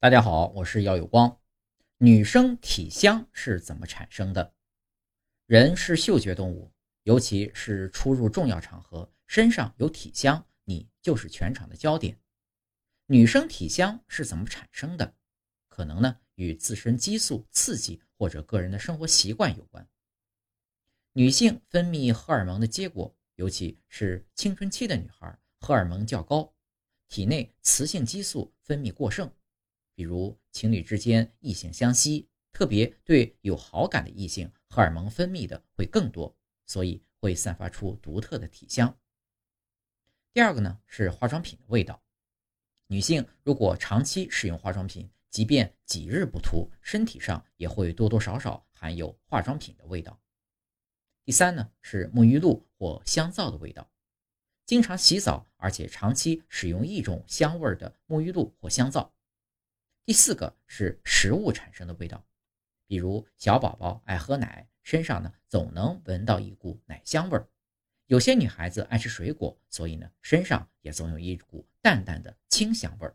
大家好，我是姚有光。女生体香是怎么产生的？人是嗅觉动物，尤其是出入重要场合，身上有体香，你就是全场的焦点。女生体香是怎么产生的？可能呢与自身激素刺激或者个人的生活习惯有关。女性分泌荷尔蒙的结果，尤其是青春期的女孩，荷尔蒙较高，体内雌性激素分泌过剩。比如情侣之间异性相吸，特别对有好感的异性，荷尔蒙分泌的会更多，所以会散发出独特的体香。第二个呢是化妆品的味道，女性如果长期使用化妆品，即便几日不涂，身体上也会多多少少含有化妆品的味道。第三呢是沐浴露或香皂的味道，经常洗澡而且长期使用一种香味的沐浴露或香皂。第四个是食物产生的味道，比如小宝宝爱喝奶，身上呢总能闻到一股奶香味儿；有些女孩子爱吃水果，所以呢身上也总有一股淡淡的清香味儿。